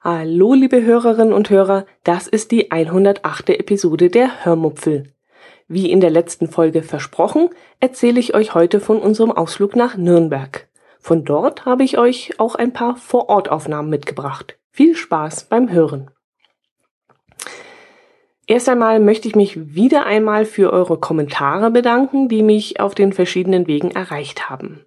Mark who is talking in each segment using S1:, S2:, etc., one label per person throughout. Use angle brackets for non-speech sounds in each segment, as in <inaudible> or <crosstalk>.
S1: Hallo, liebe Hörerinnen und Hörer, das ist die 108. Episode der Hörmupfel. Wie in der letzten Folge versprochen, erzähle ich euch heute von unserem Ausflug nach Nürnberg. Von dort habe ich euch auch ein paar Vorortaufnahmen mitgebracht. Viel Spaß beim Hören. Erst einmal möchte ich mich wieder einmal für eure Kommentare bedanken, die mich auf den verschiedenen Wegen erreicht haben.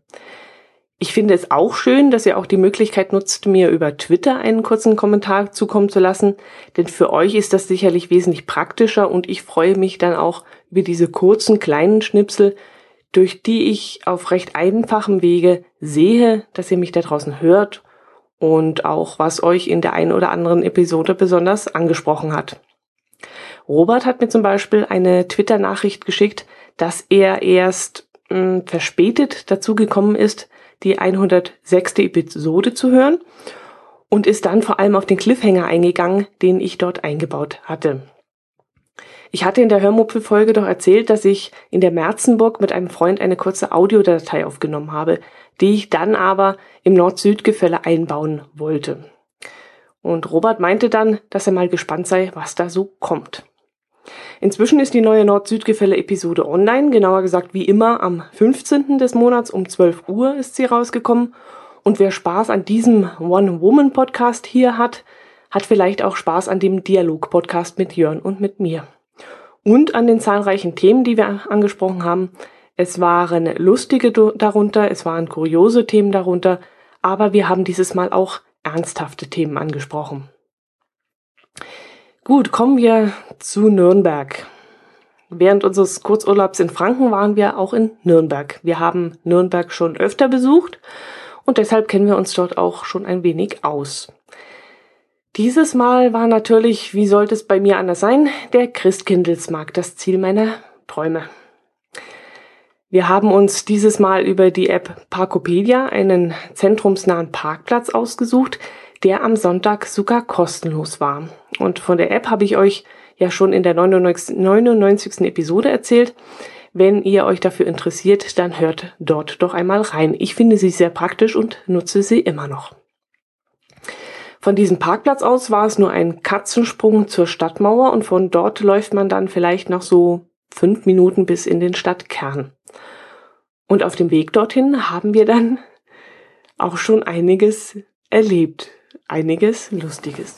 S1: Ich finde es auch schön, dass ihr auch die Möglichkeit nutzt, mir über Twitter einen kurzen Kommentar zukommen zu lassen, denn für euch ist das sicherlich wesentlich praktischer und ich freue mich dann auch über diese kurzen kleinen Schnipsel, durch die ich auf recht einfachem Wege sehe, dass ihr mich da draußen hört und auch was euch in der einen oder anderen Episode besonders angesprochen hat. Robert hat mir zum Beispiel eine Twitter-Nachricht geschickt, dass er erst mh, hm, verspätet dazu gekommen ist, die 106. Episode zu hören und ist dann vor allem auf den Cliffhanger eingegangen, den ich dort eingebaut hatte. Ich hatte in der Hörmupfel-Folge doch erzählt, dass ich in der Merzenburg mit einem Freund eine kurze Audiodatei aufgenommen habe, die ich dann aber im Nord-Süd-Gefälle einbauen wollte. Und Robert meinte dann, dass er mal gespannt sei, was da so kommt. Inzwischen ist die neue Nord-Süd-Gefälle-Episode online, genauer gesagt wie immer am 15. des Monats um 12 Uhr ist sie rausgekommen. Und wer Spaß an diesem One-Woman-Podcast hier hat, hat vielleicht auch Spaß an dem Dialog-Podcast mit Jörn und mit mir. Und an den zahlreichen Themen, die wir angesprochen haben. Es waren lustige darunter, es waren kuriose Themen darunter, aber wir haben dieses Mal auch ernsthafte Themen angesprochen. Gut, kommen wir zu Nürnberg. Während unseres Kurzurlaubs in Franken waren wir auch in Nürnberg. Wir haben Nürnberg schon öfter besucht und deshalb kennen wir uns dort auch schon ein wenig aus. Dieses Mal war natürlich, wie sollte es bei mir anders sein, der Christkindlesmarkt das Ziel meiner Träume. Wir haben uns dieses Mal über die App Parkopedia einen zentrumsnahen Parkplatz ausgesucht, der am Sonntag sogar kostenlos war. Und von der App habe ich euch ja schon in der 99, 99. Episode erzählt. Wenn ihr euch dafür interessiert, dann hört dort doch einmal rein. Ich finde sie sehr praktisch und nutze sie immer noch. Von diesem Parkplatz aus war es nur ein Katzensprung zur Stadtmauer und von dort läuft man dann vielleicht noch so fünf Minuten bis in den Stadtkern. Und auf dem Weg dorthin haben wir dann auch schon einiges erlebt einiges Lustiges.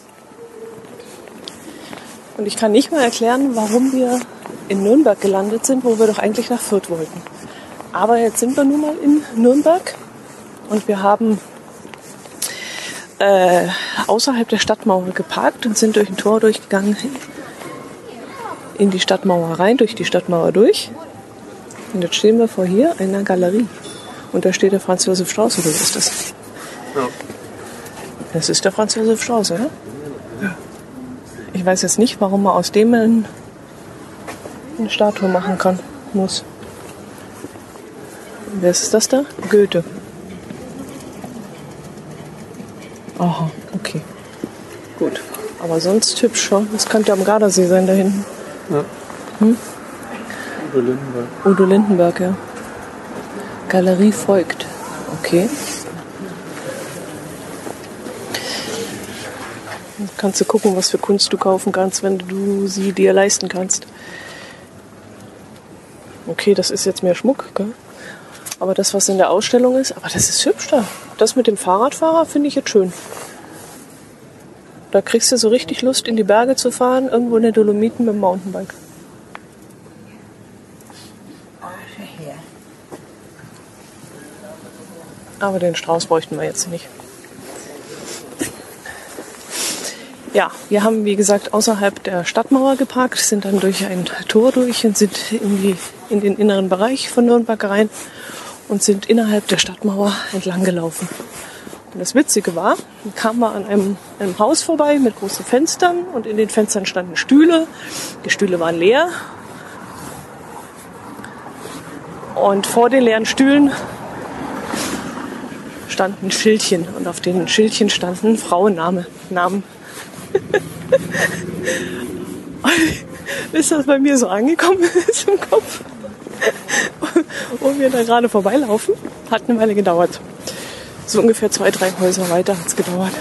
S1: Und ich kann nicht mal erklären, warum wir in Nürnberg gelandet sind, wo wir doch eigentlich nach Fürth wollten. Aber jetzt sind wir nun mal in Nürnberg und wir haben äh, außerhalb der Stadtmauer geparkt und sind durch ein Tor durchgegangen in die Stadtmauer rein, durch die Stadtmauer durch. Und jetzt stehen wir vor hier einer Galerie. Und da steht der Franz Josef Strauß, oder ist das? Ja. Das ist der Franz Josef Strauß, oder? Ja. Ich weiß jetzt nicht, warum man aus dem eine Statue machen kann, muss. Wer ist das da? Goethe. Aha, okay. Gut. Aber sonst hübsch schon. Das könnte am Gardasee sein da hinten. Ja. Hm? Udo Lindenberg. Udo Lindenberg, ja. Galerie folgt. Okay. Kannst du gucken, was für Kunst du kaufen kannst, wenn du sie dir leisten kannst. Okay, das ist jetzt mehr Schmuck, gell? aber das, was in der Ausstellung ist, aber das ist hübsch da. Das mit dem Fahrradfahrer finde ich jetzt schön. Da kriegst du so richtig Lust, in die Berge zu fahren, irgendwo in der Dolomiten mit dem Mountainbike. Aber den Strauß bräuchten wir jetzt nicht. Ja, wir haben wie gesagt außerhalb der Stadtmauer geparkt, sind dann durch ein Tor durch und sind in, die, in den inneren Bereich von Nürnberg rein und sind innerhalb der Stadtmauer entlang gelaufen. Und das Witzige war, dann kam man an einem, einem Haus vorbei mit großen Fenstern und in den Fenstern standen Stühle. Die Stühle waren leer. Und vor den leeren Stühlen standen Schildchen und auf den Schildchen standen Frauenname, Namen <laughs> Bis das bei mir so angekommen ist im Kopf. wo wir da gerade vorbeilaufen. Hat eine Weile gedauert. So ungefähr zwei, drei Häuser weiter hat es gedauert.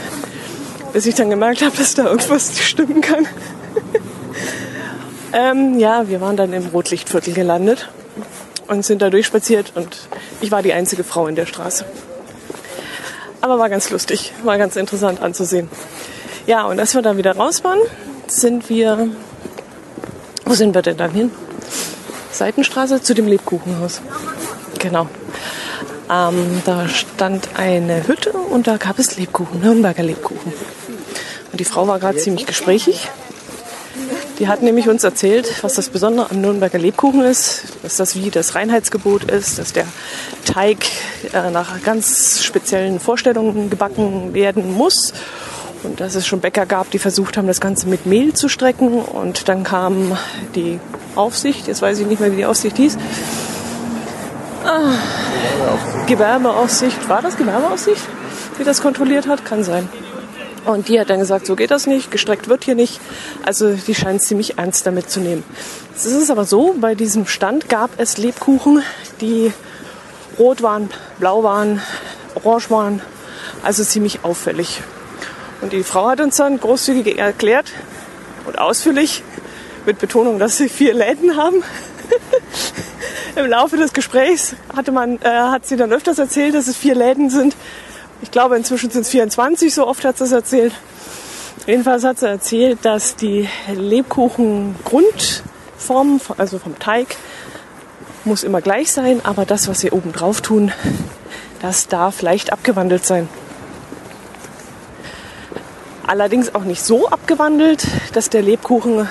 S1: Bis ich dann gemerkt habe, dass da irgendwas nicht stimmen kann. <laughs> ähm, ja, wir waren dann im Rotlichtviertel gelandet und sind da durchspaziert und ich war die einzige Frau in der Straße. Aber war ganz lustig, war ganz interessant anzusehen. Ja, und als wir dann wieder raus waren, sind wir. Wo sind wir denn dann hin? Seitenstraße zu dem Lebkuchenhaus. Genau. Ähm, da stand eine Hütte und da gab es Lebkuchen, Nürnberger Lebkuchen. Und die Frau war gerade ziemlich gesprächig. Die hat nämlich uns erzählt, was das Besondere am Nürnberger Lebkuchen ist, dass das wie das Reinheitsgebot ist, dass der Teig äh, nach ganz speziellen Vorstellungen gebacken werden muss und dass es schon Bäcker gab, die versucht haben, das Ganze mit Mehl zu strecken. Und dann kam die Aufsicht, jetzt weiß ich nicht mehr, wie die Aufsicht hieß. Ah, Gewerbeaufsicht, war das Gewerbeaufsicht, die das kontrolliert hat? Kann sein. Und die hat dann gesagt, so geht das nicht, gestreckt wird hier nicht. Also die scheint ziemlich ernst damit zu nehmen. Es ist aber so, bei diesem Stand gab es Lebkuchen, die rot waren, blau waren, orange waren, also ziemlich auffällig. Und die Frau hat uns dann großzügig erklärt und ausführlich, mit Betonung, dass sie vier Läden haben. <laughs> Im Laufe des Gesprächs hatte man, äh, hat sie dann öfters erzählt, dass es vier Läden sind. Ich glaube, inzwischen sind es 24, so oft hat sie es erzählt. Jedenfalls hat sie erzählt, dass die Lebkuchen-Grundform, also vom Teig, muss immer gleich sein, aber das, was sie oben drauf tun, das darf leicht abgewandelt sein allerdings auch nicht so abgewandelt, dass der Lebkuchen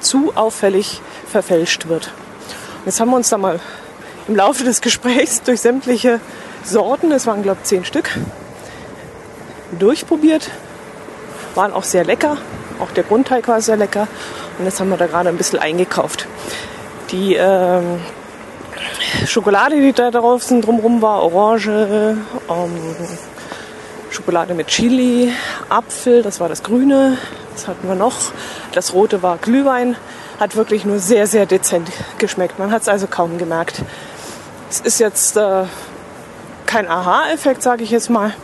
S1: zu auffällig verfälscht wird. Jetzt haben wir uns da mal im Laufe des Gesprächs durch sämtliche Sorten, es waren glaube ich zehn Stück, durchprobiert. Waren auch sehr lecker. Auch der Grundteig war sehr lecker. Und jetzt haben wir da gerade ein bisschen eingekauft. Die ähm, Schokolade, die da drauf sind, drumherum war Orange, ähm, Schokolade mit Chili, Apfel, das war das Grüne. Was hatten wir noch? Das Rote war Glühwein. Hat wirklich nur sehr, sehr dezent geschmeckt. Man hat es also kaum gemerkt. Es ist jetzt äh, kein Aha-Effekt, sage ich jetzt mal,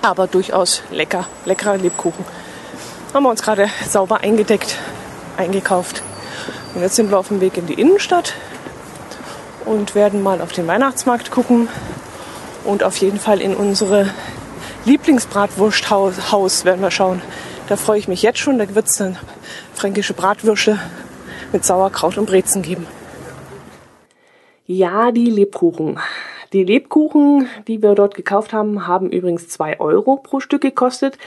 S1: aber durchaus lecker. Leckerer Lebkuchen. Haben wir uns gerade sauber eingedeckt, eingekauft. Und jetzt sind wir auf dem Weg in die Innenstadt und werden mal auf den Weihnachtsmarkt gucken und auf jeden Fall in unsere Lieblingsbratwursthaus werden wir schauen. Da freue ich mich jetzt schon. Da wird es dann fränkische Bratwürste mit Sauerkraut und Brezen geben. Ja, die Lebkuchen. Die Lebkuchen, die wir dort gekauft haben, haben übrigens zwei Euro pro Stück gekostet,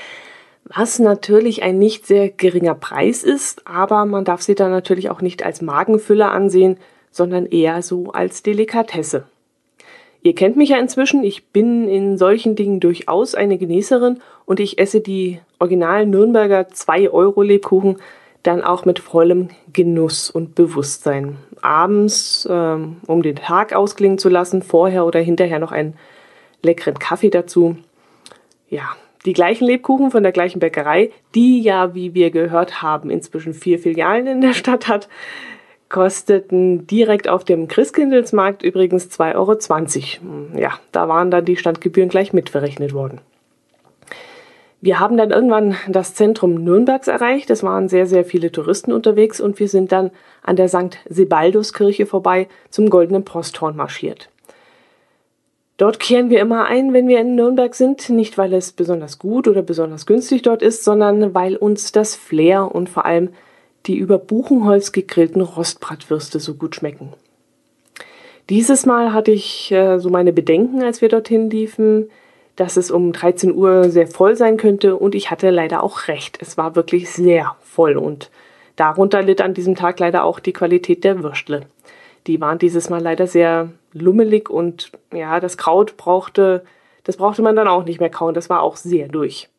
S1: was natürlich ein nicht sehr geringer Preis ist, aber man darf sie dann natürlich auch nicht als Magenfüller ansehen, sondern eher so als Delikatesse. Ihr kennt mich ja inzwischen, ich bin in solchen Dingen durchaus eine Genießerin und ich esse die originalen Nürnberger 2 Euro Lebkuchen dann auch mit vollem Genuss und Bewusstsein. Abends, ähm, um den Tag ausklingen zu lassen, vorher oder hinterher noch einen leckeren Kaffee dazu. Ja, die gleichen Lebkuchen von der gleichen Bäckerei, die ja, wie wir gehört haben, inzwischen vier Filialen in der Stadt hat, kosteten direkt auf dem Christkindlesmarkt übrigens 2,20 Euro. Ja, da waren dann die Standgebühren gleich mitverrechnet worden. Wir haben dann irgendwann das Zentrum Nürnbergs erreicht. Es waren sehr, sehr viele Touristen unterwegs und wir sind dann an der St. Sebalduskirche vorbei zum Goldenen Posthorn marschiert. Dort kehren wir immer ein, wenn wir in Nürnberg sind, nicht weil es besonders gut oder besonders günstig dort ist, sondern weil uns das Flair und vor allem die über Buchenholz gegrillten Rostbratwürste so gut schmecken. Dieses Mal hatte ich äh, so meine Bedenken, als wir dorthin liefen, dass es um 13 Uhr sehr voll sein könnte und ich hatte leider auch recht. Es war wirklich sehr voll und darunter litt an diesem Tag leider auch die Qualität der Würstle. Die waren dieses Mal leider sehr lummelig und ja, das Kraut brauchte, das brauchte man dann auch nicht mehr kauen. Das war auch sehr durch.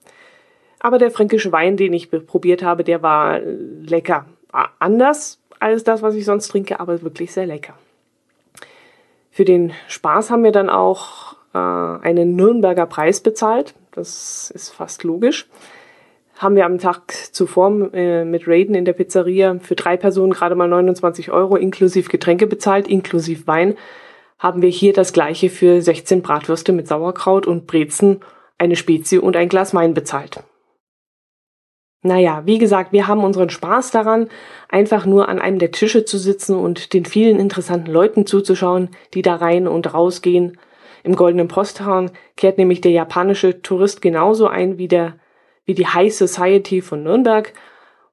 S1: Aber der fränkische Wein, den ich probiert habe, der war lecker. Anders als das, was ich sonst trinke, aber wirklich sehr lecker. Für den Spaß haben wir dann auch äh, einen Nürnberger Preis bezahlt. Das ist fast logisch. haben wir am Tag zuvor äh, mit Raiden in der Pizzeria für drei Personen gerade mal 29 Euro inklusive Getränke bezahlt, inklusive Wein. Haben wir hier das gleiche für 16 Bratwürste mit Sauerkraut und Brezen, eine Spezie und ein Glas Wein bezahlt. Naja, wie gesagt, wir haben unseren Spaß daran, einfach nur an einem der Tische zu sitzen und den vielen interessanten Leuten zuzuschauen, die da rein und rausgehen. Im Goldenen Posthorn kehrt nämlich der japanische Tourist genauso ein wie der wie die High Society von Nürnberg.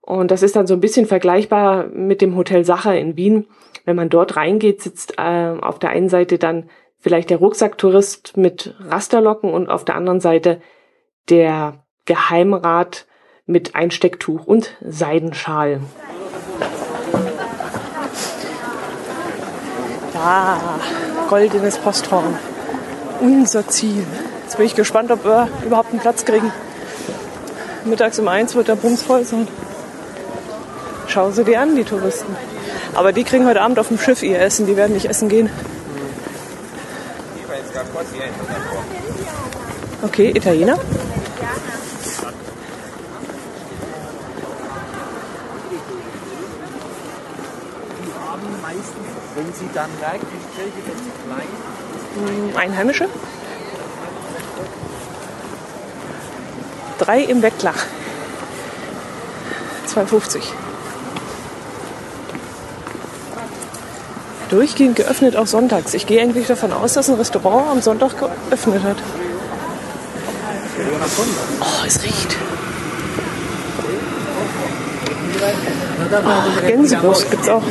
S1: Und das ist dann so ein bisschen vergleichbar mit dem Hotel Sacher in Wien. Wenn man dort reingeht, sitzt äh, auf der einen Seite dann vielleicht der Rucksacktourist mit Rasterlocken und auf der anderen Seite der Geheimrat mit Einstecktuch und Seidenschal. Da, goldenes Posthorn. Unser Ziel. Jetzt bin ich gespannt, ob wir überhaupt einen Platz kriegen. Mittags um eins wird der Bums voll sein. Schau sie dir an, die Touristen. Aber die kriegen heute Abend auf dem Schiff ihr Essen, die werden nicht essen gehen. Okay, Italiener.
S2: wenn sie dann merken, welche wird zu
S1: klein. Einheimische. Drei im Wecklach. 2,50. Durchgehend geöffnet auch sonntags. Ich gehe eigentlich davon aus, dass ein Restaurant am Sonntag geöffnet hat. Oh, es riecht. Ach, Gänsebrust gibt's auch.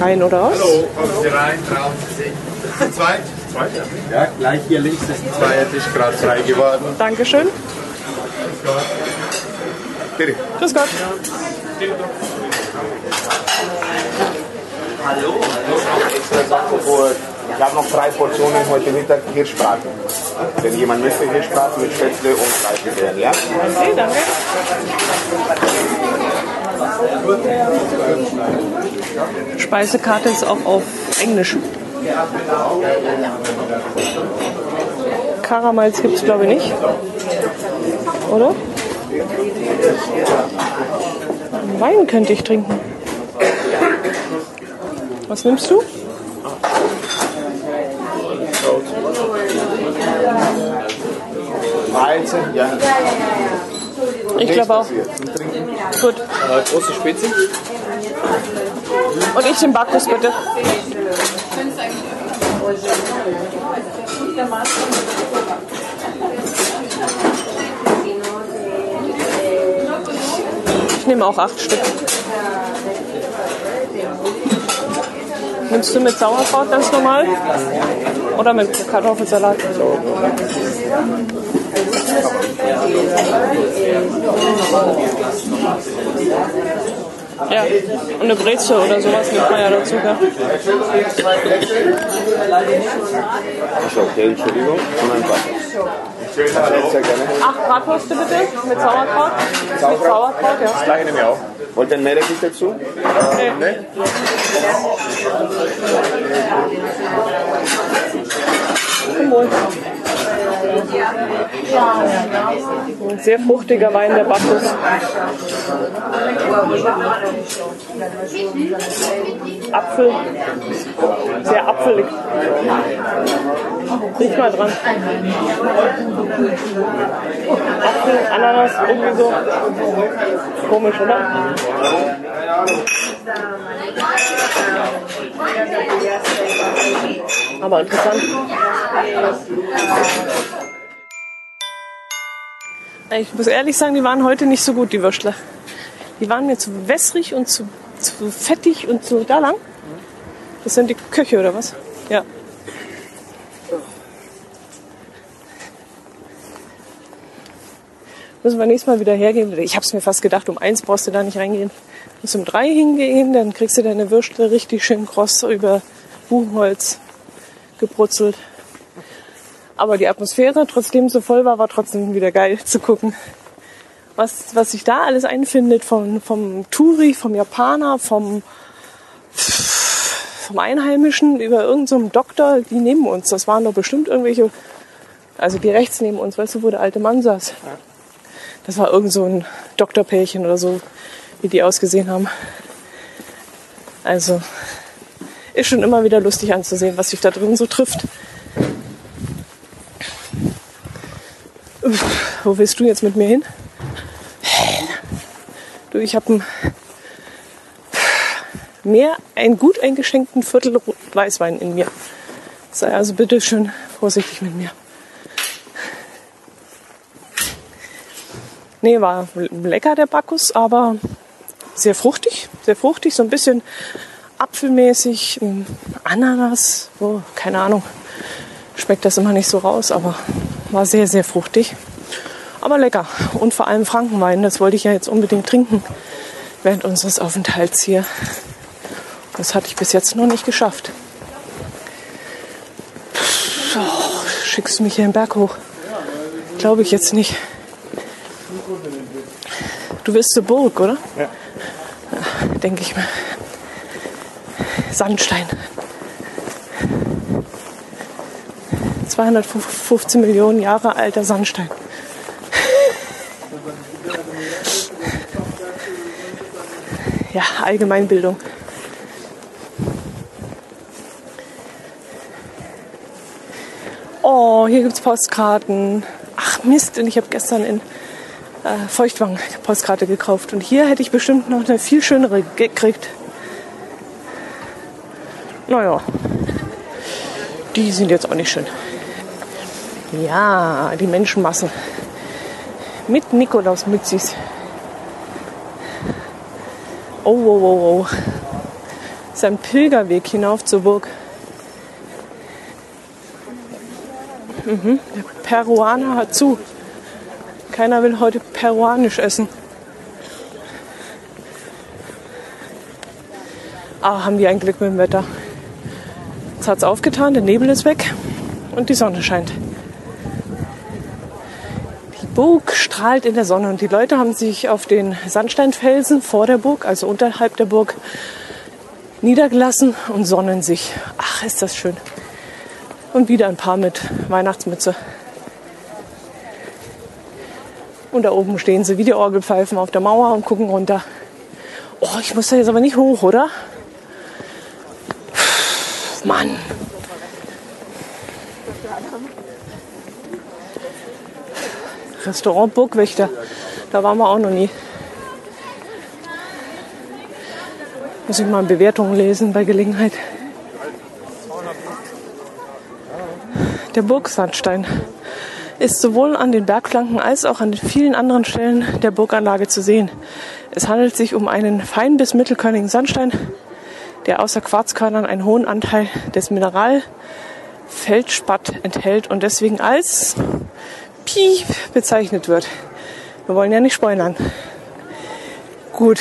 S1: Rein oder raus?
S3: Hallo, kommen Sie rein, trauen Sie sich. Zweit? Zweit, ja. Ja, gleich hier links ist ein Zweiertisch gerade frei geworden.
S1: Dankeschön.
S3: Bitte.
S1: Grüß Gott.
S3: Hallo. Extra Sachen ich habe noch drei Portionen heute Mittag Hirschbraten. Wenn jemand möchte, Hirschbraten mit Spätzle und Fleischgewehren, ja?
S1: Okay, danke. Speisekarte ist auch auf Englisch. Karamals gibt es glaube ich nicht. Oder? Wein könnte ich trinken. Was nimmst du?
S3: Weizen, ja.
S1: Ich glaube auch. Gut.
S2: Äh, große Spitze.
S1: Und ich den Bacchus bitte. Ich nehme auch acht Stück. Nimmst du mit Sauerkraut ganz normal? Oder mit Kartoffelsalat? Ja, und eine Brezel oder sowas nimmt man ja dazu. Gell?
S3: Okay, Entschuldigung. Und ein Sehr gerne.
S1: Acht Bratwürste bitte, mit Sauerkraut. Mit Sauerkraut, ja.
S3: Das gleiche nehme ich auch. Wollt ihr ein Meerrettich dazu?
S1: Nee.
S3: Nee?
S1: Zum Wohl. Ein sehr fruchtiger Wein, der Bacchus. Apfel. Sehr apfelig. Riech mal dran. Apfel, Ananas, irgendwie so. Komisch, oder? Aber interessant. Ich muss ehrlich sagen, die waren heute nicht so gut, die Würstler. Die waren mir zu wässrig und zu, zu fettig und zu da lang. Das sind die Köche oder was? Ja. Müssen wir nächstes Mal wieder hergehen. Ich habe es mir fast gedacht, um eins brauchst du da nicht reingehen. Du musst um drei hingehen, dann kriegst du deine Würstel richtig schön kross über Buchenholz gebrutzelt. Aber die Atmosphäre, trotzdem so voll war, war trotzdem wieder geil zu gucken. Was, was sich da alles einfindet vom, vom Touri, vom Japaner, vom vom Einheimischen über irgendeinem so Doktor, die neben uns. Das waren doch bestimmt irgendwelche, also die rechts neben uns, weißt du, wo der alte Mann saß. Das war irgend so ein Doktorpärchen oder so, wie die ausgesehen haben. Also ist schon immer wieder lustig anzusehen, was sich da drin so trifft. Uff, wo willst du jetzt mit mir hin? Du, ich habe mehr einen gut eingeschenkten Viertel Weißwein in mir. Sei also bitte schön vorsichtig mit mir. Nee, war lecker der Bacchus, aber sehr fruchtig, sehr fruchtig, so ein bisschen apfelmäßig, Ananas, oh, keine Ahnung, schmeckt das immer nicht so raus, aber war sehr, sehr fruchtig. Aber lecker und vor allem Frankenwein, das wollte ich ja jetzt unbedingt trinken während unseres Aufenthalts hier. Das hatte ich bis jetzt noch nicht geschafft. Oh, schickst du mich hier den Berg hoch? Glaube ich jetzt nicht. Du willst zur Burg, oder?
S3: Ja.
S1: ja Denke ich mir. Sandstein. 215 Millionen Jahre alter Sandstein. ja, Allgemeinbildung. Oh, hier gibt es Postkarten. Ach Mist, und ich habe gestern in äh, Feuchtwang Postkarte gekauft. Und hier hätte ich bestimmt noch eine viel schönere gekriegt. Naja, die sind jetzt auch nicht schön. Ja, die Menschenmassen. Mit Nikolaus Mützis. Oh, oh, oh, oh. Das ist ein Pilgerweg hinauf zur Burg. Mhm. Der Peruaner hat zu. Keiner will heute peruanisch essen. Ah, haben die ein Glück mit dem Wetter. Jetzt hat es aufgetan, der Nebel ist weg und die Sonne scheint. Die Burg strahlt in der Sonne und die Leute haben sich auf den Sandsteinfelsen vor der Burg, also unterhalb der Burg, niedergelassen und sonnen sich. Ach, ist das schön. Und wieder ein paar mit Weihnachtsmütze. Und da oben stehen sie wie die Orgelpfeifen auf der Mauer und gucken runter. Oh, ich muss da jetzt aber nicht hoch, oder? Mann. Restaurant Burgwächter. Da waren wir auch noch nie. Muss ich mal Bewertungen lesen bei Gelegenheit. Der Burgsandstein ist sowohl an den Bergflanken als auch an vielen anderen Stellen der Burganlage zu sehen. Es handelt sich um einen fein bis mittelkörnigen Sandstein, der außer Quarzkörnern einen hohen Anteil des Mineralfeldspatt enthält und deswegen als Piep bezeichnet wird. Wir wollen ja nicht spoilern. Gut.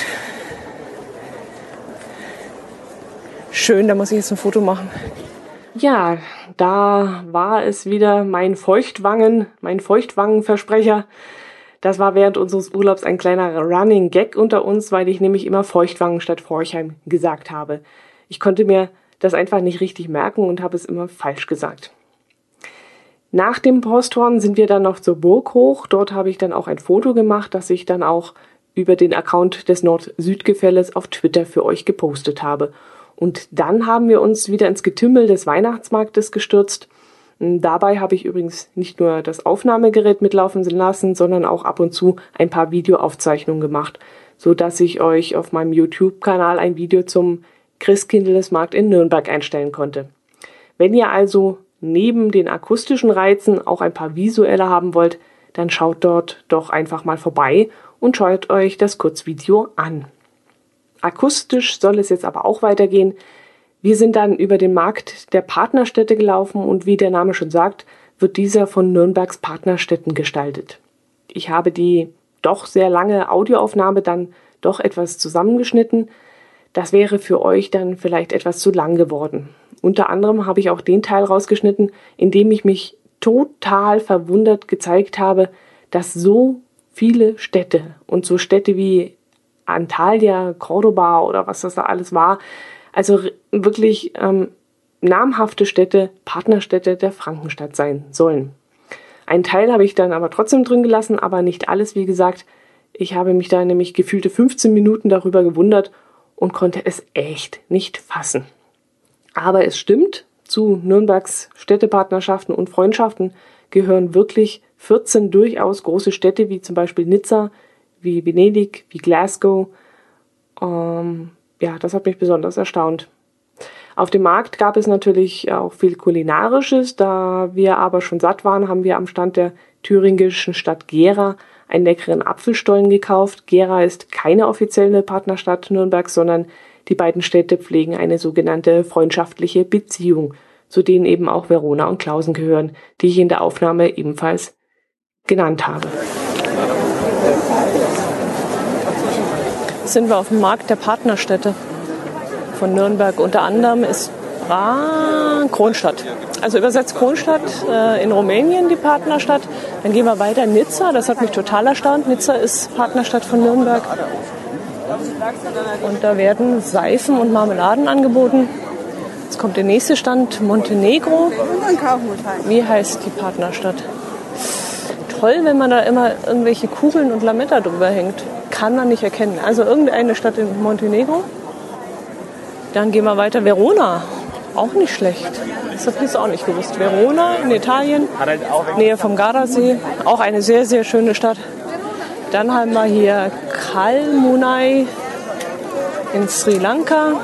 S1: Schön, da muss ich jetzt ein Foto machen. Ja, da war es wieder mein Feuchtwangen, mein Feuchtwangenversprecher. Das war während unseres Urlaubs ein kleiner Running Gag unter uns, weil ich nämlich immer Feuchtwangen statt Forchheim gesagt habe. Ich konnte mir das einfach nicht richtig merken und habe es immer falsch gesagt. Nach dem Posthorn sind wir dann noch zur Burg hoch. Dort habe ich dann auch ein Foto gemacht, das ich dann auch über den Account des Nord-Süd-Gefälles auf Twitter für euch gepostet habe. Und dann haben wir uns wieder ins Getümmel des Weihnachtsmarktes gestürzt Dabei habe ich übrigens nicht nur das Aufnahmegerät mitlaufen lassen, sondern auch ab und zu ein paar Videoaufzeichnungen gemacht, so dass ich euch auf meinem YouTube-Kanal ein Video zum Christkindlesmarkt in Nürnberg einstellen konnte. Wenn ihr also neben den akustischen Reizen auch ein paar visuelle haben wollt, dann schaut dort doch einfach mal vorbei und schaut euch das Kurzvideo an. Akustisch soll es jetzt aber auch weitergehen. Wir sind dann über den Markt der Partnerstädte gelaufen und wie der Name schon sagt, wird dieser von Nürnbergs Partnerstädten gestaltet. Ich habe die doch sehr lange Audioaufnahme dann doch etwas zusammengeschnitten. Das wäre für euch dann vielleicht etwas zu lang geworden. Unter anderem habe ich auch den Teil rausgeschnitten, in dem ich mich total verwundert gezeigt habe, dass so viele Städte und so Städte wie Antalya, Cordoba oder was das da alles war,
S4: Also wirklich ähm, namhafte Städte, Partnerstädte der Frankenstadt sein sollen. Ein Teil habe ich dann aber trotzdem drin gelassen, aber nicht alles, wie gesagt. Ich habe mich da nämlich gefühlte 15 Minuten darüber gewundert und konnte es echt nicht fassen. Aber es stimmt, zu Nürnbergs Städtepartnerschaften und Freundschaften gehören wirklich 14 durchaus große Städte, wie zum Beispiel Nizza, wie Venedig, wie Glasgow. Ähm, ja, das hat mich besonders erstaunt. Auf dem Markt gab es natürlich auch viel Kulinarisches. Da wir aber schon satt waren, haben wir am Stand der thüringischen Stadt Gera einen leckeren Apfelstollen gekauft. Gera ist keine offizielle Partnerstadt Nürnbergs, sondern die beiden Städte pflegen eine sogenannte freundschaftliche Beziehung, zu denen eben auch Verona und Klausen gehören, die ich in der Aufnahme ebenfalls genannt habe.
S1: Sind wir auf dem Markt der Partnerstädte von Nürnberg. Unter anderem ist Bra Kronstadt. Also übersetzt Kronstadt äh, in Rumänien die Partnerstadt. Dann gehen wir weiter Nizza. Das hat mich total erstaunt. Nizza ist Partnerstadt von Nürnberg. Und da werden Seifen und Marmeladen angeboten. Jetzt kommt der nächste Stand, Montenegro. Wie heißt die Partnerstadt? Toll, wenn man da immer irgendwelche Kugeln und Lametta drüber hängt. Kann man nicht erkennen. Also irgendeine Stadt in Montenegro. Dann gehen wir weiter. Verona. Auch nicht schlecht. Das habe ich jetzt auch nicht gewusst. Verona in Italien, Nähe vom Gardasee. Auch eine sehr, sehr schöne Stadt. Dann haben wir hier Kalmunai in Sri Lanka.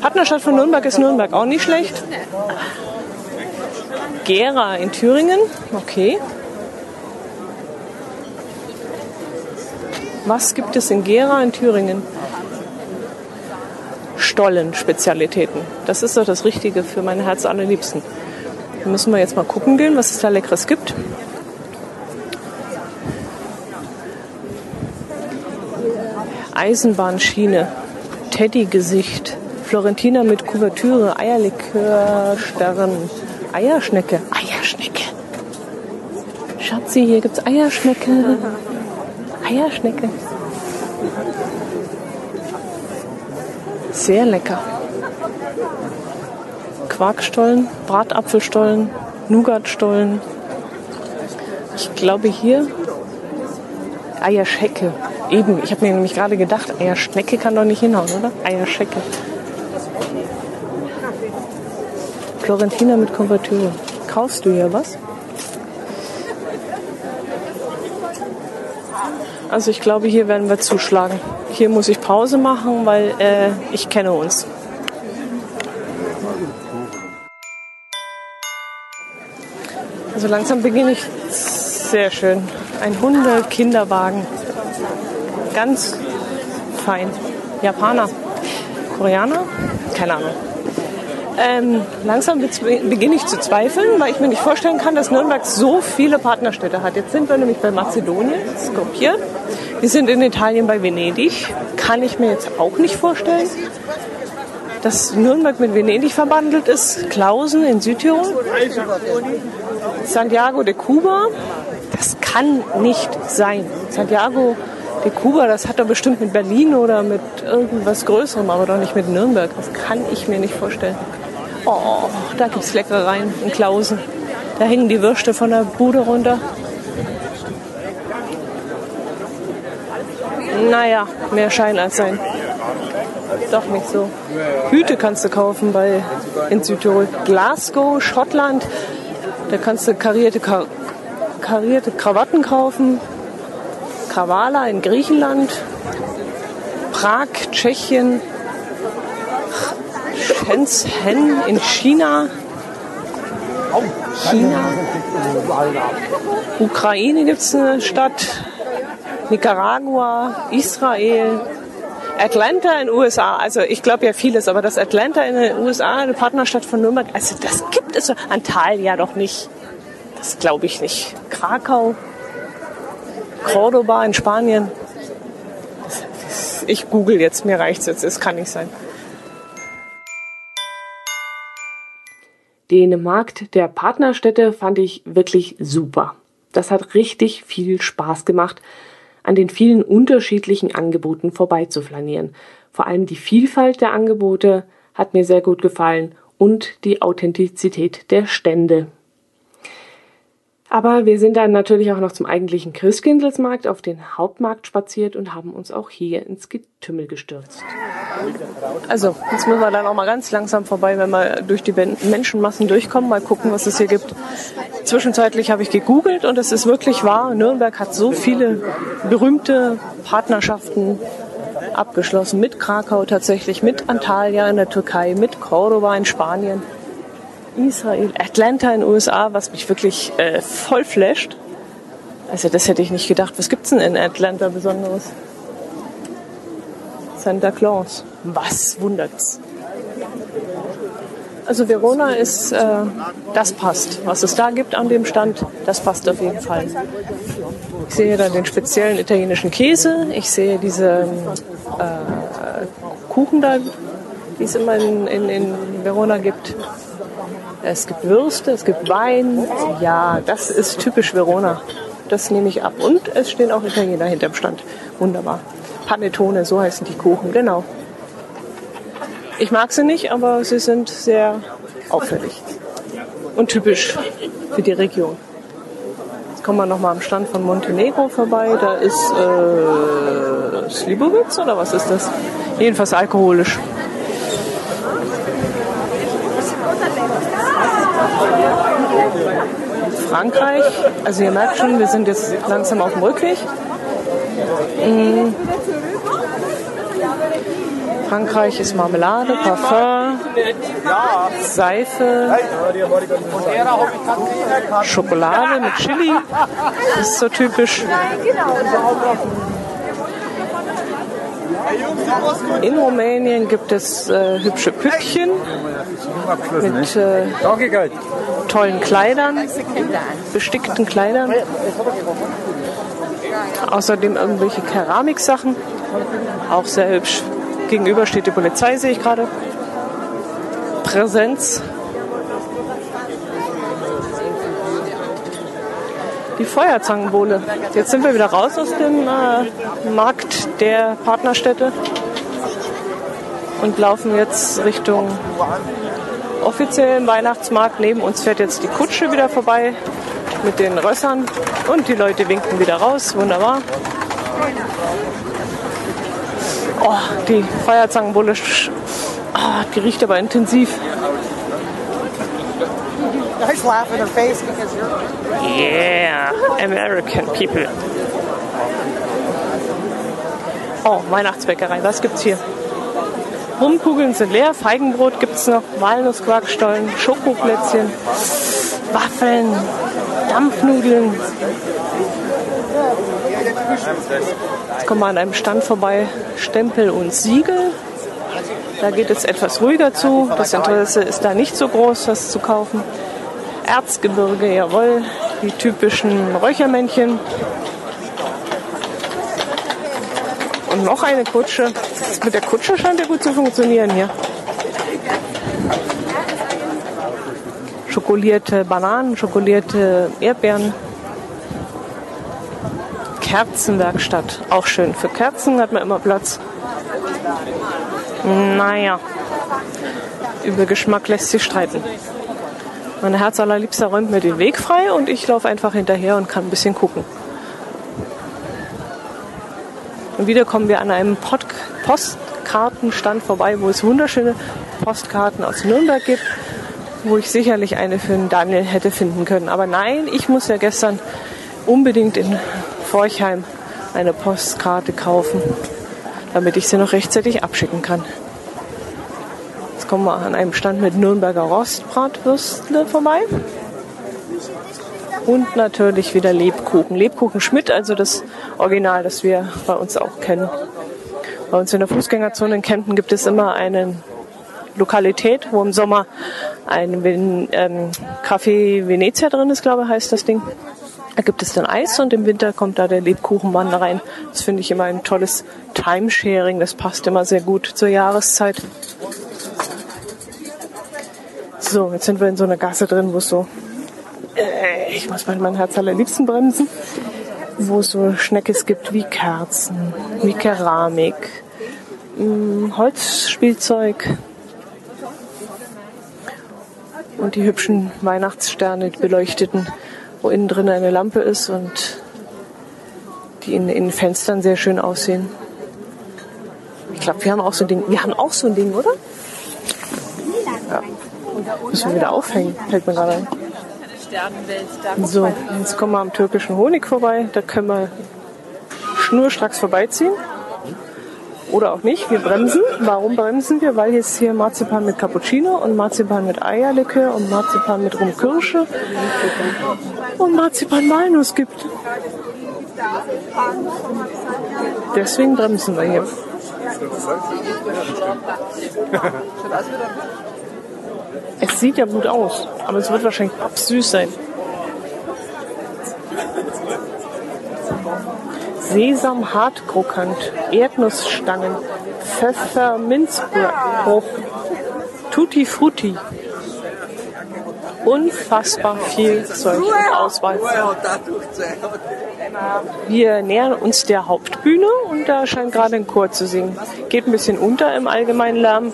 S1: Partnerstadt von Nürnberg ist Nürnberg auch nicht schlecht. Gera in Thüringen, okay. Was gibt es in Gera in Thüringen? Stollen-Spezialitäten. Das ist doch das Richtige für mein Herz allerliebsten. Da müssen wir jetzt mal gucken gehen, was es da Leckeres gibt. Eisenbahnschiene, Teddygesicht, Florentiner mit Kuvertüre, Eierlikörstern, Eierschnecke, Eierschnecke. Schatzi, hier gibt's Eierschnecke. <laughs> Eierschnecke. Sehr lecker. Quarkstollen, Bratapfelstollen, Nougatstollen. Ich glaube hier Eierschecke. Eben, ich habe mir nämlich gerade gedacht, Eierschnecke kann doch nicht hinhauen, oder? Eierschecke. Florentina mit Konvertüre. Kaufst du hier was? Also ich glaube, hier werden wir zuschlagen. Hier muss ich Pause machen, weil äh, ich kenne uns. Also langsam beginne ich sehr schön. Ein Hunde-Kinderwagen. Ganz fein. Japaner. Koreaner? Keine Ahnung. Ähm, langsam beginne ich zu zweifeln, weil ich mir nicht vorstellen kann, dass Nürnberg so viele Partnerstädte hat. Jetzt sind wir nämlich bei Mazedonien, Skopje. Wir sind in Italien bei Venedig. Kann ich mir jetzt auch nicht vorstellen. Dass Nürnberg mit Venedig verbandelt ist. Klausen in Südtirol. Santiago de Cuba. Das kann nicht sein. Santiago de Cuba, das hat er bestimmt mit Berlin oder mit irgendwas Größerem, aber doch nicht mit Nürnberg. Das kann ich mir nicht vorstellen. Oh, da gibt es Leckereien in Klausen. Da hängen die Würste von der Bude runter. Naja, mehr Schein als sein. Doch nicht so. Hüte kannst du kaufen bei, in Südtirol. Glasgow, Schottland. Da kannst du karierte, karierte Krawatten kaufen. Kavala in Griechenland. Prag, Tschechien. Shenzhen in China. China. Ukraine gibt es eine Stadt. Nicaragua, Israel. Atlanta in den USA, also ich glaube ja vieles, aber das Atlanta in den USA, eine Partnerstadt von Nürnberg, also das gibt es Antalya doch nicht. Das glaube ich nicht. Krakau, Cordoba in Spanien. Ich google jetzt, mir reicht's jetzt, es kann nicht sein.
S4: Den Markt der Partnerstädte fand ich wirklich super. Das hat richtig viel Spaß gemacht, an den vielen unterschiedlichen Angeboten vorbeizuflanieren.
S5: Vor allem die Vielfalt der Angebote hat mir sehr gut gefallen und die Authentizität der Stände. Aber wir sind dann natürlich auch noch zum eigentlichen Christkindlesmarkt auf den Hauptmarkt spaziert und haben uns auch hier ins Getümmel gestürzt.
S1: Also, jetzt müssen wir dann auch mal ganz langsam vorbei, wenn wir durch die Menschenmassen durchkommen, mal gucken, was es hier gibt. Zwischenzeitlich habe ich gegoogelt und es ist wirklich wahr, Nürnberg hat so viele berühmte Partnerschaften abgeschlossen mit Krakau tatsächlich, mit Antalya in der Türkei, mit Cordoba in Spanien. Israel, Atlanta in den USA, was mich wirklich äh, voll flasht. Also das hätte ich nicht gedacht. Was gibt's denn in Atlanta Besonderes? Santa Claus. Was wundert's? Also Verona ist, äh, das passt. Was es da gibt an dem Stand, das passt auf jeden Fall. Ich sehe da den speziellen italienischen Käse. Ich sehe diese äh, Kuchen da, die es immer in, in, in Verona gibt. Es gibt Würste, es gibt Wein. Ja, das ist typisch Verona. Das nehme ich ab. Und es stehen auch Italiener hinterm Stand. Wunderbar. Panettone, so heißen die Kuchen, genau. Ich mag sie nicht, aber sie sind sehr auffällig und typisch für die Region. Jetzt kommen wir nochmal am Stand von Montenegro vorbei. Da ist äh, Slibowitz oder was ist das? Jedenfalls alkoholisch. Frankreich. Also ihr merkt schon, wir sind jetzt langsam auf dem Rückweg. Mhm. Frankreich ist Marmelade, Parfum, Seife, Schokolade mit Chili. Das ist so typisch. In Rumänien gibt es äh, hübsche Püppchen mit äh, tollen Kleidern, bestickten Kleidern. Außerdem irgendwelche Keramiksachen, auch sehr hübsch. Gegenüber steht die Polizei, sehe ich gerade. Präsenz. Die Feuerzangenbowle. Jetzt sind wir wieder raus aus dem äh, Markt der Partnerstädte und laufen jetzt Richtung offiziellen Weihnachtsmarkt. Neben uns fährt jetzt die Kutsche wieder vorbei mit den Rössern und die Leute winken wieder raus. Wunderbar. Oh, die Feuerzangenbulle, oh, die riecht aber intensiv. Yeah, American people. Oh, Weihnachtsbäckerei, was gibt's hier? Rumkugeln sind leer, Feigenbrot gibt es noch, Walnussquarkstollen, Schokoplätzchen, Waffeln, Dampfnudeln. Jetzt kommen wir an einem Stand vorbei, Stempel und Siegel. Da geht es etwas ruhiger zu. Das Interesse ist da nicht so groß, was zu kaufen. Erzgebirge, jawohl, die typischen Räuchermännchen. Und noch eine Kutsche. Mit der Kutsche scheint ja gut zu funktionieren hier. Schokolierte Bananen, schokolierte Erdbeeren. Kerzenwerkstatt, auch schön. Für Kerzen hat man immer Platz. Naja, über Geschmack lässt sich streiten. Meine Herz allerliebster räumt mir den Weg frei und ich laufe einfach hinterher und kann ein bisschen gucken. Und wieder kommen wir an einem Pod Postkartenstand vorbei, wo es wunderschöne Postkarten aus Nürnberg gibt, wo ich sicherlich eine für den Daniel hätte finden können. Aber nein, ich muss ja gestern unbedingt in Forchheim eine Postkarte kaufen, damit ich sie noch rechtzeitig abschicken kann. Jetzt kommen wir an einem Stand mit Nürnberger Rostbratwürstle vorbei und natürlich wieder Lebkuchen. Lebkuchen Schmidt, also das Original, das wir bei uns auch kennen. Bei uns in der Fußgängerzone in Kempten gibt es immer eine Lokalität, wo im Sommer ein ähm, Café Venezia drin ist, glaube ich, heißt das Ding. Da gibt es dann Eis und im Winter kommt da der Lebkuchenmann rein. Das finde ich immer ein tolles Timesharing. Das passt immer sehr gut zur Jahreszeit. So, jetzt sind wir in so einer Gasse drin, wo es so äh, ich muss mal mein Herz allerliebsten bremsen, wo es so Schneckes gibt wie Kerzen, wie Keramik, mm, Holzspielzeug und die hübschen Weihnachtssterne, die beleuchteten, wo innen drin eine Lampe ist und die in, in Fenstern sehr schön aussehen. Ich glaube, wir haben auch so ein Ding. Wir haben auch so ein Ding, oder? Ja. Müssen wir wieder aufhängen, fällt mir gerade ein. So, jetzt kommen wir am türkischen Honig vorbei. Da können wir schnurstracks vorbeiziehen. Oder auch nicht. Wir bremsen. Warum bremsen wir? Weil es hier Marzipan mit Cappuccino und Marzipan mit Eierlikör und Marzipan mit Rumkirsche und Marzipan Walnuss gibt. Deswegen bremsen wir hier. <laughs> Es sieht ja gut aus, aber es wird wahrscheinlich süß sein. Sesam hartkrokant, Erdnussstangen, Pfefferminzbruch, Tutti Frutti. Unfassbar viel Zeug und Auswahl. Wir nähern uns der Hauptbühne und da scheint gerade ein Chor zu singen. Geht ein bisschen unter im allgemeinen Lärm,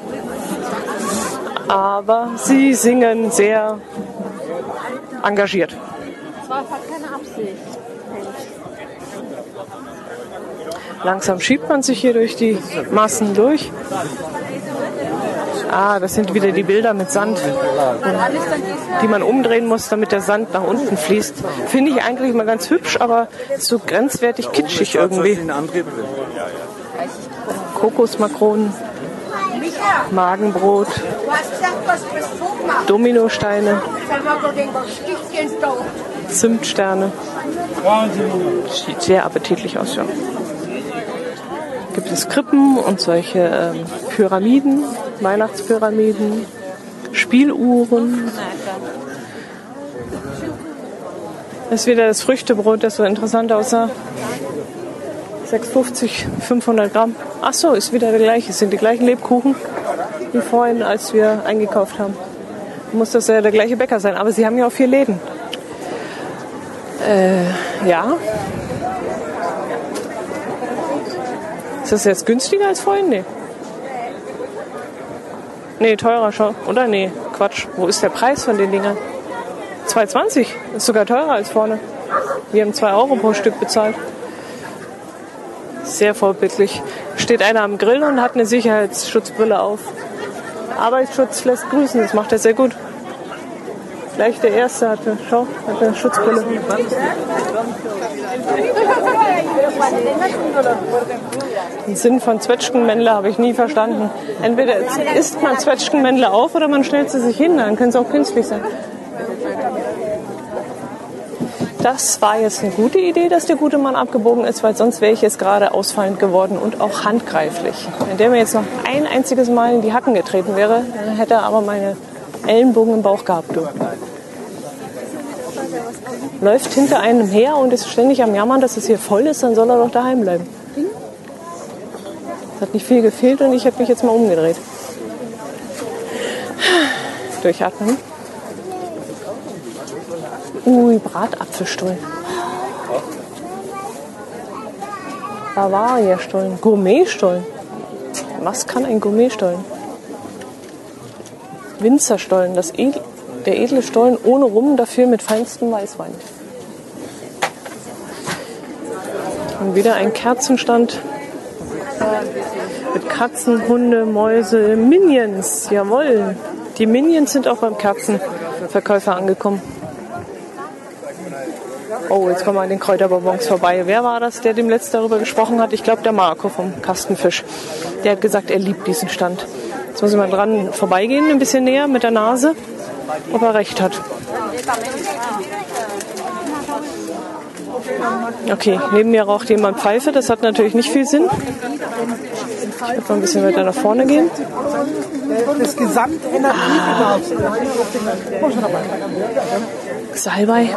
S1: aber sie singen sehr engagiert. Das war keine Absicht. Langsam schiebt man sich hier durch die Massen durch. Ah, das sind wieder die Bilder mit Sand, die man umdrehen muss, damit der Sand nach unten fließt. Finde ich eigentlich mal ganz hübsch, aber so grenzwertig kitschig irgendwie. Kokosmakronen, Magenbrot, Dominosteine, Zimtsterne. Sieht sehr appetitlich aus schon. Gibt es Krippen und solche ähm, Pyramiden, Weihnachtspyramiden, Spieluhren. Das ist wieder das Früchtebrot, das so interessant aussah. 6,50, 500 Gramm. Ach so, ist wieder der gleiche. Es sind die gleichen Lebkuchen wie vorhin, als wir eingekauft haben. Muss das ja der gleiche Bäcker sein. Aber sie haben ja auch vier Läden. Äh, ja. Ist das jetzt günstiger als vorhin? Nee. Nee, teurer schon. Oder? Nee, Quatsch. Wo ist der Preis von den Dingern? 2,20. Ist sogar teurer als vorne. Wir haben 2 Euro pro Stück bezahlt. Sehr vorbildlich. Steht einer am Grill und hat eine Sicherheitsschutzbrille auf. Arbeitsschutz lässt grüßen, das macht er sehr gut. Gleich der erste hatte, schau, hat eine Schutzbrille. Den Sinn von Zwetschgenmännle habe ich nie verstanden. Entweder isst man Zwetschgenmännle auf oder man stellt sie sich hin, dann können sie auch künstlich sein. Das war jetzt eine gute Idee, dass der gute Mann abgebogen ist, weil sonst wäre ich jetzt gerade ausfallend geworden und auch handgreiflich. Wenn der mir jetzt noch ein einziges Mal in die Hacken getreten wäre, dann hätte er aber meine Ellenbogen im Bauch gehabt. Du. Läuft hinter einem her und ist ständig am Jammern, dass es hier voll ist, dann soll er doch daheim bleiben. Es hat nicht viel gefehlt und ich habe mich jetzt mal umgedreht. Durchatmen. Ui, Bratapfelstollen. Bavaria-Stollen. Gourmetstollen. Was kann ein Gourmetstollen? Winzerstollen. Das edel, der edle Stollen ohne Rum, dafür mit feinstem Weißwein. Und wieder ein Kerzenstand mit Katzen, Hunde, Mäuse, Minions. Jawohl. Die Minions sind auch beim Kerzenverkäufer angekommen. Oh, jetzt kommen wir an den Kräuterbonbons vorbei. Wer war das, der dem letzten darüber gesprochen hat? Ich glaube, der Marco vom Kastenfisch. Der hat gesagt, er liebt diesen Stand. Jetzt muss ich mal dran vorbeigehen, ein bisschen näher mit der Nase, ob er recht hat. Okay, neben mir raucht jemand Pfeife. Das hat natürlich nicht viel Sinn. Ich würde mal ein bisschen weiter nach vorne gehen. Das Gesamtenergie Salbei.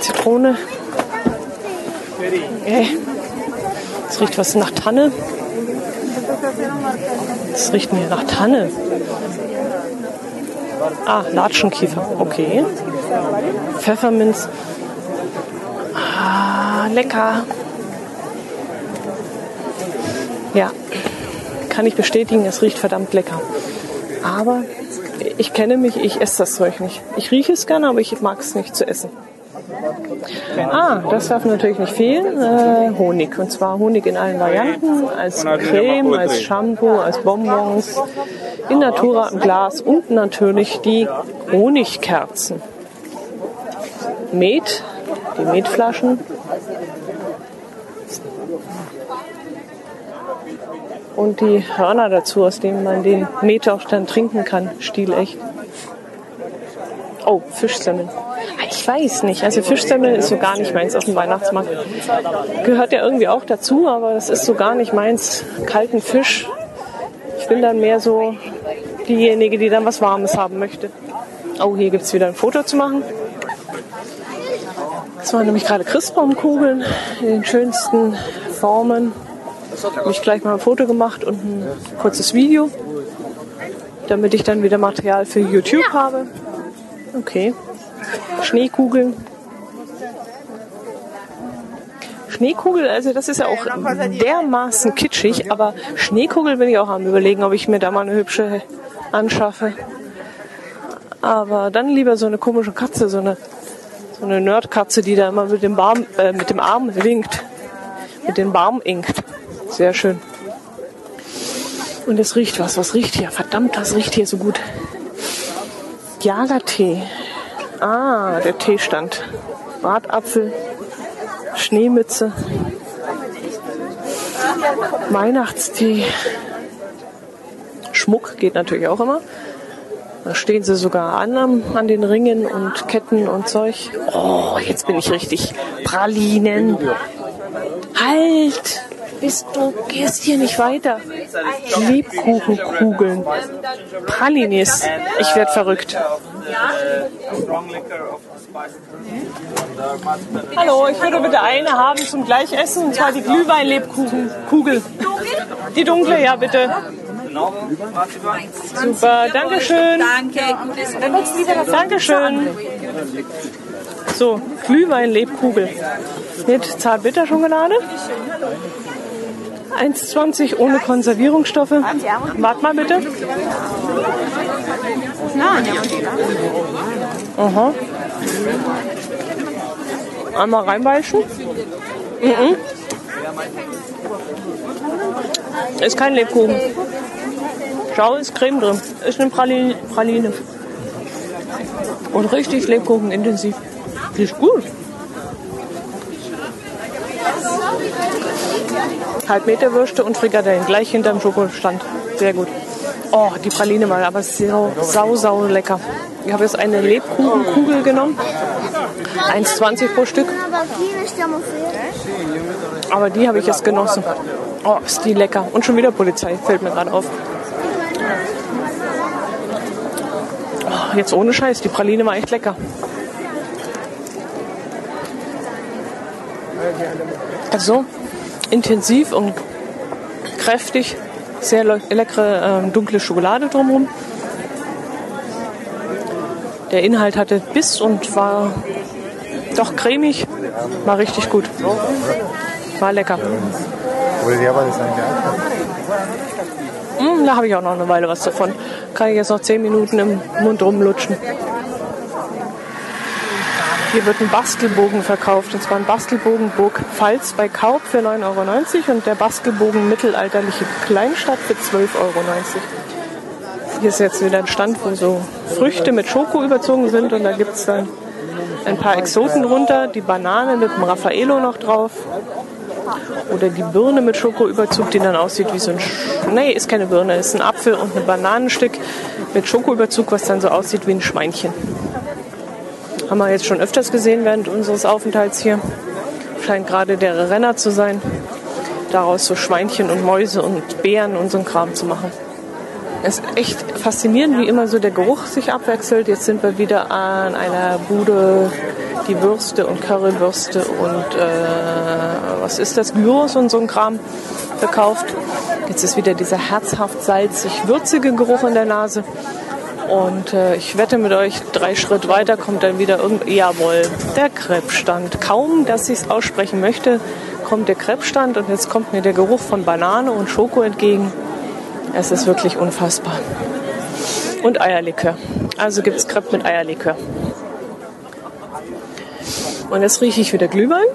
S1: Zitrone. Okay. Es riecht was nach Tanne. Es riecht mir nach Tanne. Ah, Latschenkiefer. Okay. Pfefferminz. Ah, lecker. Ja, kann ich bestätigen, es riecht verdammt lecker. Aber ich kenne mich, ich esse das Zeug nicht. Ich rieche es gerne, aber ich mag es nicht zu essen. Ah, das darf natürlich nicht fehlen. Äh, Honig. Und zwar Honig in allen Varianten. Als Creme, als Shampoo, als Bonbons. In Natura im Glas. Und natürlich die Honigkerzen. Met. Die Metflaschen. Und die Hörner dazu, aus denen man den Met auch dann trinken kann. Stilecht. Oh, Fischsemmeln. Ich weiß nicht. Also Fischsemmeln ist so gar nicht meins auf dem Weihnachtsmarkt. Gehört ja irgendwie auch dazu, aber das ist so gar nicht meins. Kalten Fisch. Ich bin dann mehr so diejenige, die dann was Warmes haben möchte. Oh, hier gibt es wieder ein Foto zu machen. Das waren nämlich gerade Christbaumkugeln in den schönsten Formen. Habe ich gleich mal ein Foto gemacht und ein kurzes Video, damit ich dann wieder Material für YouTube habe. Okay. Schneekugeln. Schneekugel, also das ist ja auch dermaßen kitschig, aber Schneekugel bin ich auch am überlegen, ob ich mir da mal eine hübsche anschaffe. Aber dann lieber so eine komische Katze, so eine, so eine Nerdkatze, die da immer mit dem, Barm, äh, mit dem Arm winkt, mit dem Baum inkt. Sehr schön. Und es riecht was, was riecht hier? Verdammt, das riecht hier so gut. Jagertee. Ah, der Teestand. Bratapfel, Schneemütze, Weihnachtstee. Schmuck geht natürlich auch immer. Da stehen sie sogar an an den Ringen und Ketten und Zeug. Oh, jetzt bin ich richtig. Pralinen. Halt! Bist du gehst hier nicht weiter. Lebkuchenkugeln. Pralines. Ich werde verrückt. Hallo, ich würde bitte eine haben zum Gleichessen, und zwar die Glühwein-Lebkuchenkugel. Die dunkle, ja bitte. Super, Dankeschön.
S6: Danke.
S1: Dankeschön. So, Glühwein-Lebkugel mit Zartbitterschokolade. 1,20 ohne Konservierungsstoffe. Wart mal bitte. Aha. Einmal reinbeißen. Mhm. Ist kein Lebkuchen. Schau, ist Creme drin. Ist eine Praline. Und richtig Lebkuchen intensiv. Ist gut. Halbmeterwürste und Frikadellen gleich hinterm Schokostand. Sehr gut. Oh, die Praline mal, aber sau, sau, sau lecker. Ich habe jetzt eine Lebkuchenkugel genommen. 1,20 pro Stück. Aber die habe ich jetzt genossen. Oh, ist die lecker. Und schon wieder Polizei, fällt mir gerade auf. Oh, jetzt ohne Scheiß, die Praline war echt lecker. Also intensiv und kräftig, sehr le leckere äh, dunkle Schokolade drumherum. Der Inhalt hatte Biss und war doch cremig, war richtig gut. War lecker. Mm, da habe ich auch noch eine Weile was davon. Kann ich jetzt noch 10 Minuten im Mund rumlutschen. Hier wird ein Bastelbogen verkauft. Und zwar ein Bastelbogen Burg Pfalz bei Kaub für 9,90 Euro und der Bastelbogen Mittelalterliche Kleinstadt für 12,90 Euro. Hier ist jetzt wieder ein Stand, wo so Früchte mit Schoko überzogen sind und da gibt es dann ein paar Exoten drunter. Die Banane mit dem Raffaello noch drauf. Oder die Birne mit Schokoüberzug, die dann aussieht wie so ein... Sch nee, ist keine Birne, ist ein Apfel und ein Bananenstück mit Schokoüberzug, was dann so aussieht wie ein Schweinchen. Haben wir jetzt schon öfters gesehen während unseres Aufenthalts hier. Scheint gerade der Renner zu sein. Daraus so Schweinchen und Mäuse und Bären und so ein Kram zu machen. Es ist echt faszinierend, wie immer so der Geruch sich abwechselt. Jetzt sind wir wieder an einer Bude, die Würste und Currywürste und äh, was ist das? Gyros und so ein Kram verkauft. Jetzt ist wieder dieser herzhaft salzig würzige Geruch in der Nase. Und äh, ich wette mit euch, drei Schritt weiter kommt dann wieder irgendwie, jawohl, der Krebsstand. Kaum, dass ich es aussprechen möchte, kommt der Crepe-Stand und jetzt kommt mir der Geruch von Banane und Schoko entgegen. Es ist wirklich unfassbar. Und Eierlikör. Also gibt es Crepe mit Eierlikör. Und jetzt rieche ich wieder Glühwein.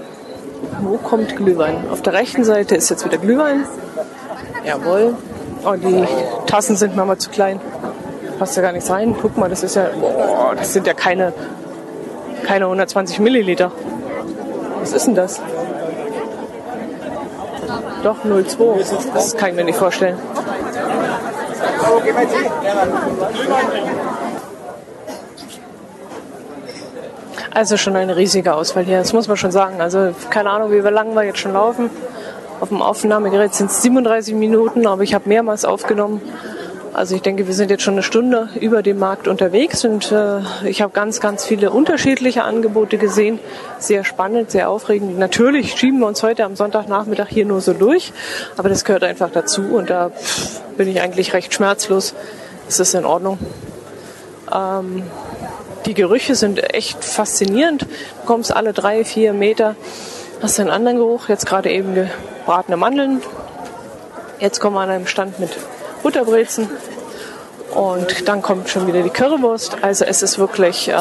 S1: Wo kommt Glühwein? Auf der rechten Seite ist jetzt wieder Glühwein. Jawohl. Oh, die Tassen sind mir mal zu klein. Passt ja gar nicht rein. Guck mal, das ist ja, boah, das sind ja keine, keine 120 Milliliter. Was ist denn das? Doch, 0,2. Das kann ich mir nicht vorstellen. Also schon eine riesige Auswahl hier, das muss man schon sagen. Also keine Ahnung, wie lange wir jetzt schon laufen. Auf dem Aufnahmegerät sind es 37 Minuten, aber ich habe mehrmals aufgenommen. Also ich denke, wir sind jetzt schon eine Stunde über dem Markt unterwegs und äh, ich habe ganz, ganz viele unterschiedliche Angebote gesehen. Sehr spannend, sehr aufregend. Natürlich schieben wir uns heute am Sonntagnachmittag hier nur so durch, aber das gehört einfach dazu und da bin ich eigentlich recht schmerzlos. Es ist in Ordnung. Ähm, die Gerüche sind echt faszinierend. Du kommst alle drei, vier Meter, hast einen anderen Geruch. Jetzt gerade eben gebratene Mandeln. Jetzt kommen wir an einem Stand mit Butterbrezen. Und dann kommt schon wieder die Currywurst. Also es ist wirklich äh,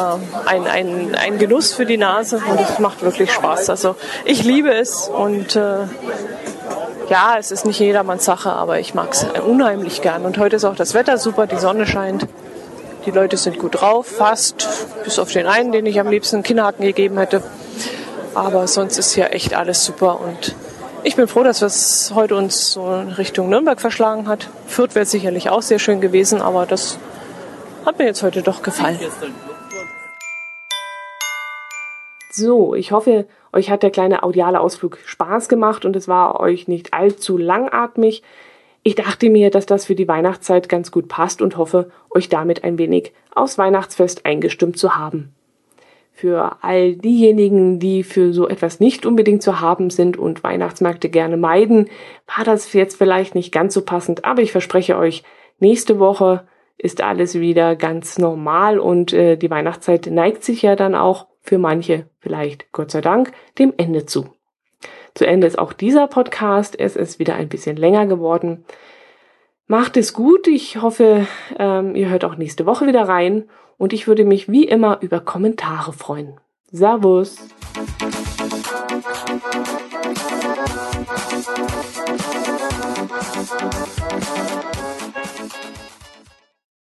S1: ein, ein, ein Genuss für die Nase und es macht wirklich Spaß. Also ich liebe es und äh, ja, es ist nicht jedermanns Sache, aber ich mag es unheimlich gern. Und heute ist auch das Wetter super, die Sonne scheint. Die Leute sind gut drauf, fast, bis auf den einen, den ich am liebsten einen Kinderhaken gegeben hätte. Aber sonst ist hier echt alles super und ich bin froh, dass es heute uns so Richtung Nürnberg verschlagen hat. Fürth wäre sicherlich auch sehr schön gewesen, aber das hat mir jetzt heute doch gefallen.
S7: So, ich hoffe, euch hat der kleine audiale Ausflug Spaß gemacht und es war euch nicht allzu langatmig. Ich dachte mir, dass das für die Weihnachtszeit ganz gut passt und hoffe, euch damit ein wenig aufs Weihnachtsfest eingestimmt zu haben. Für all diejenigen, die für so etwas nicht unbedingt zu haben sind und Weihnachtsmärkte gerne meiden, war das jetzt vielleicht nicht ganz so passend, aber ich verspreche euch, nächste Woche ist alles wieder ganz normal und äh, die Weihnachtszeit neigt sich ja dann auch für manche vielleicht, Gott sei Dank, dem Ende zu. Zu Ende ist auch dieser Podcast. Es ist wieder ein bisschen länger geworden. Macht es gut. Ich hoffe, ähm, ihr hört auch nächste Woche wieder rein. Und ich würde mich wie immer über Kommentare freuen. Servus.